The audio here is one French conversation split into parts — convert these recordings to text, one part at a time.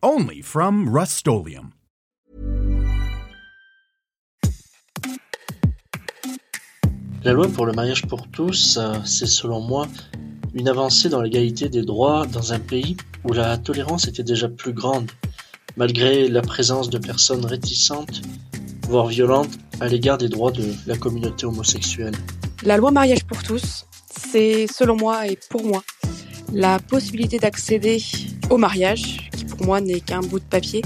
Only from Rust La loi pour le mariage pour tous, euh, c'est selon moi une avancée dans l'égalité des droits dans un pays où la tolérance était déjà plus grande, malgré la présence de personnes réticentes, voire violentes, à l'égard des droits de la communauté homosexuelle. La loi mariage pour tous, c'est selon moi et pour moi la possibilité d'accéder au mariage, moi n'est qu'un bout de papier,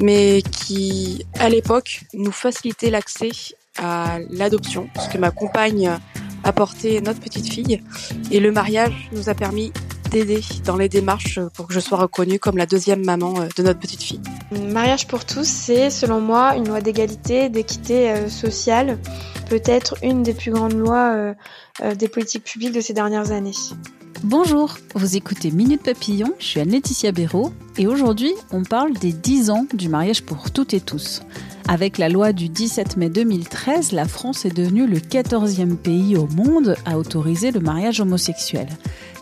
mais qui à l'époque nous facilitait l'accès à l'adoption, ce que ma compagne a porté notre petite fille. Et le mariage nous a permis d'aider dans les démarches pour que je sois reconnue comme la deuxième maman euh, de notre petite fille. Mariage pour tous, c'est selon moi une loi d'égalité, d'équité euh, sociale, peut-être une des plus grandes lois euh, des politiques publiques de ces dernières années. Bonjour, vous écoutez Minute Papillon, je suis Anne-Laetitia Béraud et aujourd'hui on parle des 10 ans du mariage pour toutes et tous. Avec la loi du 17 mai 2013, la France est devenue le 14e pays au monde à autoriser le mariage homosexuel.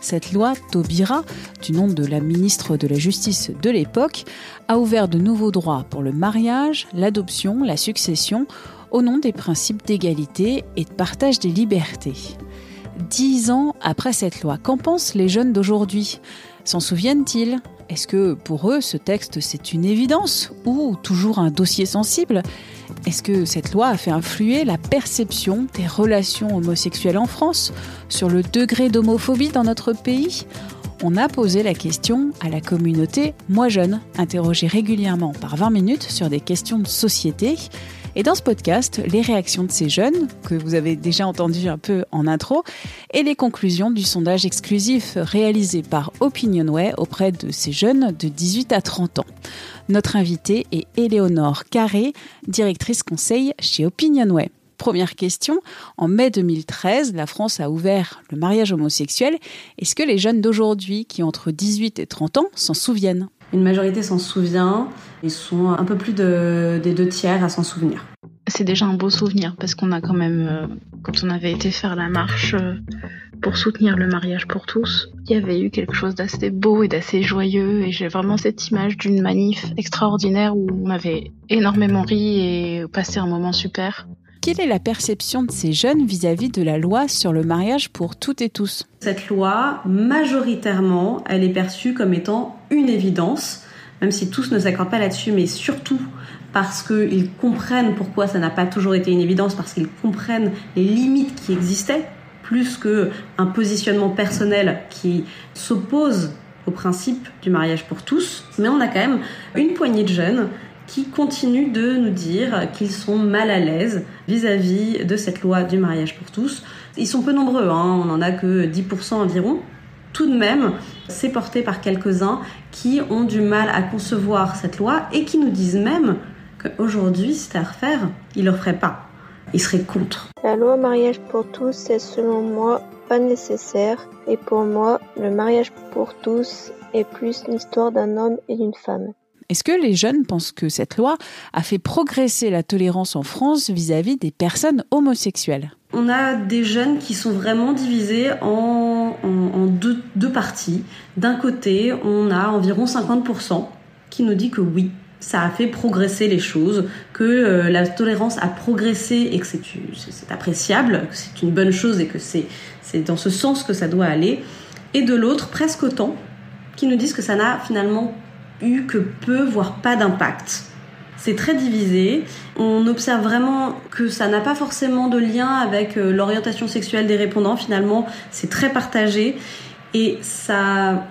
Cette loi, Taubira, du nom de la ministre de la Justice de l'époque, a ouvert de nouveaux droits pour le mariage, l'adoption, la succession, au nom des principes d'égalité et de partage des libertés. Dix ans après cette loi, qu'en pensent les jeunes d'aujourd'hui? S'en souviennent-ils? Est-ce que pour eux ce texte c'est une évidence ou toujours un dossier sensible? Est-ce que cette loi a fait influer la perception des relations homosexuelles en France sur le degré d'homophobie dans notre pays? On a posé la question à la communauté Moi Jeune, interrogée régulièrement par 20 minutes sur des questions de société. Et dans ce podcast, les réactions de ces jeunes, que vous avez déjà entendu un peu en intro, et les conclusions du sondage exclusif réalisé par Opinionway auprès de ces jeunes de 18 à 30 ans. Notre invitée est Éléonore Carré, directrice conseil chez Opinionway. Première question, en mai 2013, la France a ouvert le mariage homosexuel. Est-ce que les jeunes d'aujourd'hui, qui ont entre 18 et 30 ans, s'en souviennent? Une majorité s'en souvient. Ils sont un peu plus de, des deux tiers à s'en souvenir. C'est déjà un beau souvenir parce qu'on a quand même, euh, quand on avait été faire la marche euh, pour soutenir le mariage pour tous, il y avait eu quelque chose d'assez beau et d'assez joyeux et j'ai vraiment cette image d'une manif extraordinaire où on avait énormément ri et passé un moment super. Quelle est la perception de ces jeunes vis-à-vis de la loi sur le mariage pour toutes et tous? Cette loi, majoritairement, elle est perçue comme étant une évidence, même si tous ne s'accordent pas là-dessus, mais surtout parce qu'ils comprennent pourquoi ça n'a pas toujours été une évidence, parce qu'ils comprennent les limites qui existaient, plus qu'un positionnement personnel qui s'oppose au principe du mariage pour tous. Mais on a quand même une poignée de jeunes qui continuent de nous dire qu'ils sont mal à l'aise vis-à-vis de cette loi du mariage pour tous. Ils sont peu nombreux, hein, on n'en a que 10% environ. Tout de même, c'est porté par quelques-uns qui ont du mal à concevoir cette loi et qui nous disent même qu'aujourd'hui, c'était à refaire, ils ne le feraient pas. Ils seraient contre. La loi mariage pour tous c'est selon moi pas nécessaire et pour moi, le mariage pour tous est plus l'histoire d'un homme et d'une femme. Est-ce que les jeunes pensent que cette loi a fait progresser la tolérance en France vis-à-vis des personnes homosexuelles? On a des jeunes qui sont vraiment divisés en, deux, parties. D'un côté, on a environ 50% qui nous dit que oui, ça a fait progresser les choses, que euh, la tolérance a progressé et que c'est appréciable, que c'est une bonne chose et que c'est dans ce sens que ça doit aller. Et de l'autre, presque autant, qui nous disent que ça n'a finalement eu que peu, voire pas d'impact. C'est très divisé. On observe vraiment que ça n'a pas forcément de lien avec euh, l'orientation sexuelle des répondants. Finalement, c'est très partagé et ça,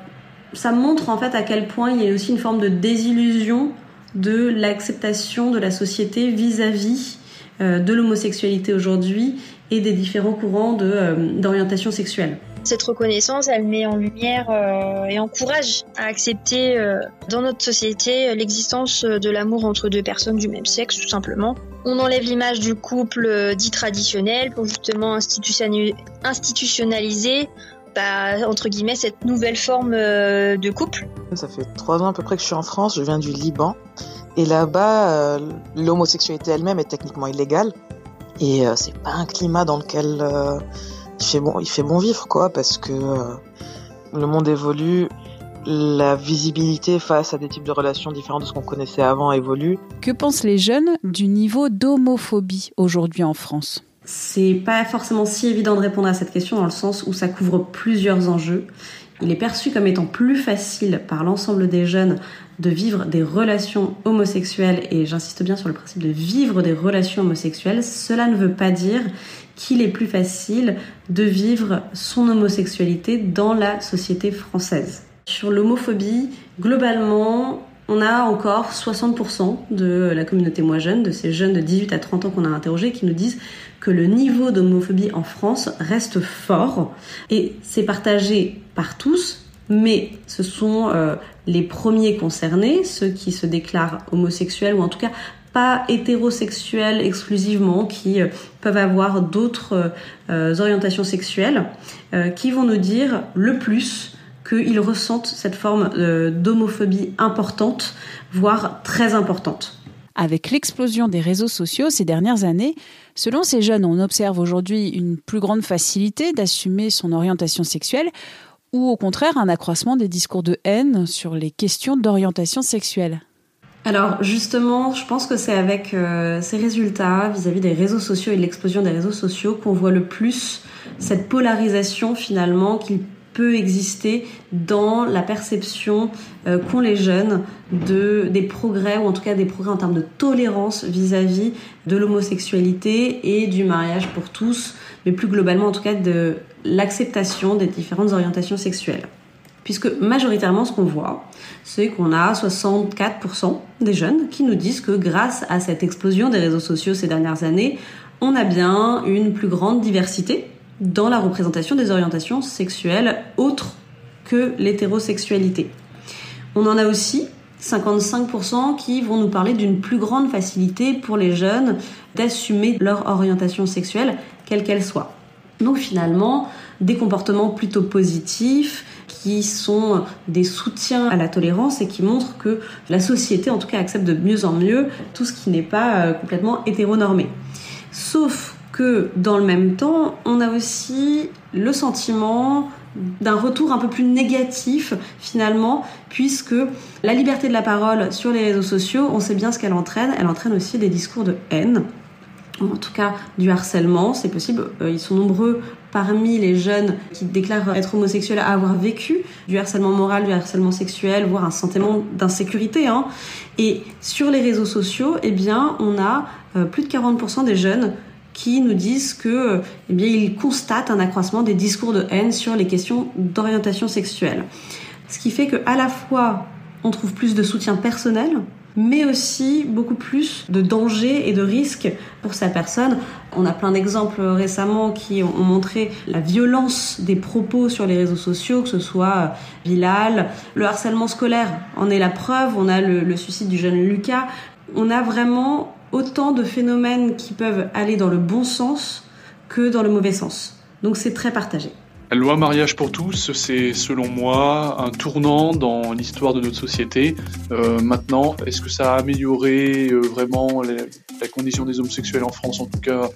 ça montre en fait à quel point il y a aussi une forme de désillusion de l'acceptation de la société vis-à-vis euh, de l'homosexualité aujourd'hui et des différents courants euh, d'orientation sexuelle. Cette reconnaissance, elle met en lumière euh, et encourage à accepter euh, dans notre société l'existence de l'amour entre deux personnes du même sexe, tout simplement. On enlève l'image du couple dit traditionnel pour justement institutionnaliser bah, entre guillemets cette nouvelle forme de couple. Ça fait trois ans à peu près que je suis en France, je viens du Liban. Et là-bas, l'homosexualité elle-même est techniquement illégale. Et c'est pas un climat dans lequel il fait bon, il fait bon vivre quoi, parce que euh, le monde évolue, la visibilité face à des types de relations différentes de ce qu'on connaissait avant évolue. Que pensent les jeunes du niveau d'homophobie aujourd'hui en France? C'est pas forcément si évident de répondre à cette question dans le sens où ça couvre plusieurs enjeux. Il est perçu comme étant plus facile par l'ensemble des jeunes de vivre des relations homosexuelles, et j'insiste bien sur le principe de vivre des relations homosexuelles, cela ne veut pas dire qu'il est plus facile de vivre son homosexualité dans la société française. Sur l'homophobie, globalement, on a encore 60% de la communauté moins jeune, de ces jeunes de 18 à 30 ans qu'on a interrogés, qui nous disent que le niveau d'homophobie en France reste fort et c'est partagé par tous, mais ce sont euh, les premiers concernés, ceux qui se déclarent homosexuels ou en tout cas pas hétérosexuels exclusivement, qui euh, peuvent avoir d'autres euh, orientations sexuelles, euh, qui vont nous dire le plus qu'ils ressentent cette forme d'homophobie importante, voire très importante. Avec l'explosion des réseaux sociaux ces dernières années, selon ces jeunes, on observe aujourd'hui une plus grande facilité d'assumer son orientation sexuelle ou au contraire un accroissement des discours de haine sur les questions d'orientation sexuelle. Alors justement, je pense que c'est avec euh, ces résultats vis-à-vis des réseaux sociaux et de l'explosion des réseaux sociaux qu'on voit le plus cette polarisation finalement qu'il peut exister dans la perception euh, qu'ont les jeunes de des progrès ou en tout cas des progrès en termes de tolérance vis-à-vis de l'homosexualité et du mariage pour tous, mais plus globalement en tout cas de l'acceptation des différentes orientations sexuelles puisque majoritairement ce qu'on voit, c'est qu'on a 64% des jeunes qui nous disent que grâce à cette explosion des réseaux sociaux ces dernières années, on a bien une plus grande diversité dans la représentation des orientations sexuelles autres que l'hétérosexualité. On en a aussi 55% qui vont nous parler d'une plus grande facilité pour les jeunes d'assumer leur orientation sexuelle, quelle qu'elle soit. Donc finalement, des comportements plutôt positifs, qui sont des soutiens à la tolérance et qui montrent que la société, en tout cas, accepte de mieux en mieux tout ce qui n'est pas euh, complètement hétéronormé. Sauf que dans le même temps, on a aussi le sentiment d'un retour un peu plus négatif finalement, puisque la liberté de la parole sur les réseaux sociaux, on sait bien ce qu'elle entraîne, elle entraîne aussi des discours de haine, en tout cas du harcèlement, c'est possible. Euh, ils sont nombreux parmi les jeunes qui déclarent être homosexuels à avoir vécu du harcèlement moral, du harcèlement sexuel, voire un sentiment d'insécurité. Hein. Et sur les réseaux sociaux, eh bien, on a euh, plus de 40% des jeunes qui nous disent que, eh bien, ils constatent un accroissement des discours de haine sur les questions d'orientation sexuelle. Ce qui fait que à la fois on trouve plus de soutien personnel mais aussi beaucoup plus de dangers et de risques pour sa personne. On a plein d'exemples récemment qui ont montré la violence des propos sur les réseaux sociaux, que ce soit Bilal, le harcèlement scolaire en est la preuve, on a le, le suicide du jeune Lucas. On a vraiment autant de phénomènes qui peuvent aller dans le bon sens que dans le mauvais sens. Donc c'est très partagé. La loi mariage pour tous, c'est selon moi un tournant dans l'histoire de notre société. Euh, maintenant, est-ce que ça a amélioré euh, vraiment la condition des homosexuels en France En tout cas,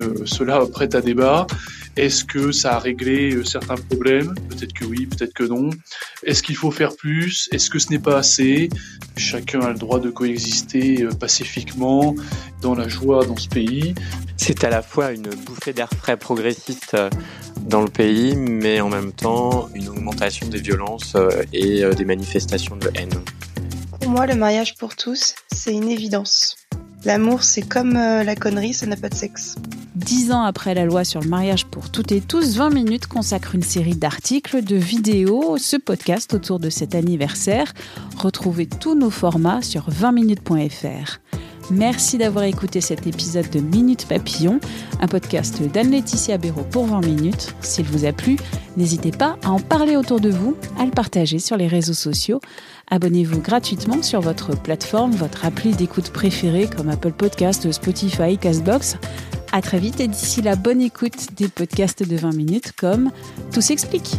euh, cela prête à débat. Est-ce que ça a réglé euh, certains problèmes? Peut-être que oui, peut-être que non. Est-ce qu'il faut faire plus? Est-ce que ce n'est pas assez? Chacun a le droit de coexister euh, pacifiquement, dans la joie dans ce pays. C'est à la fois une bouffée d'air frais progressiste dans le pays, mais en même temps une augmentation des violences euh, et euh, des manifestations de haine. Pour moi, le mariage pour tous, c'est une évidence. L'amour, c'est comme euh, la connerie, ça n'a pas de sexe. Dix ans après la loi sur le mariage pour toutes et tous, 20 minutes consacre une série d'articles, de vidéos, ce podcast autour de cet anniversaire. Retrouvez tous nos formats sur 20minutes.fr. Merci d'avoir écouté cet épisode de Minute Papillon, un podcast d'Anne-Laetitia Béraud pour 20 minutes. S'il vous a plu, n'hésitez pas à en parler autour de vous, à le partager sur les réseaux sociaux. Abonnez-vous gratuitement sur votre plateforme, votre appli d'écoute préférée comme Apple Podcast, Spotify, Castbox. À très vite et d'ici la bonne écoute des podcasts de 20 minutes comme Tout s'explique.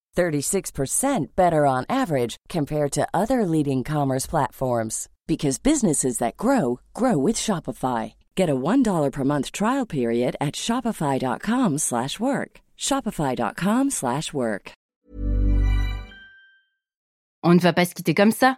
36% better on average compared to other leading commerce platforms because businesses that grow grow with Shopify. Get a $1 per month trial period at shopify.com/work. shopify.com/work. On ne va pas se quitter comme ça.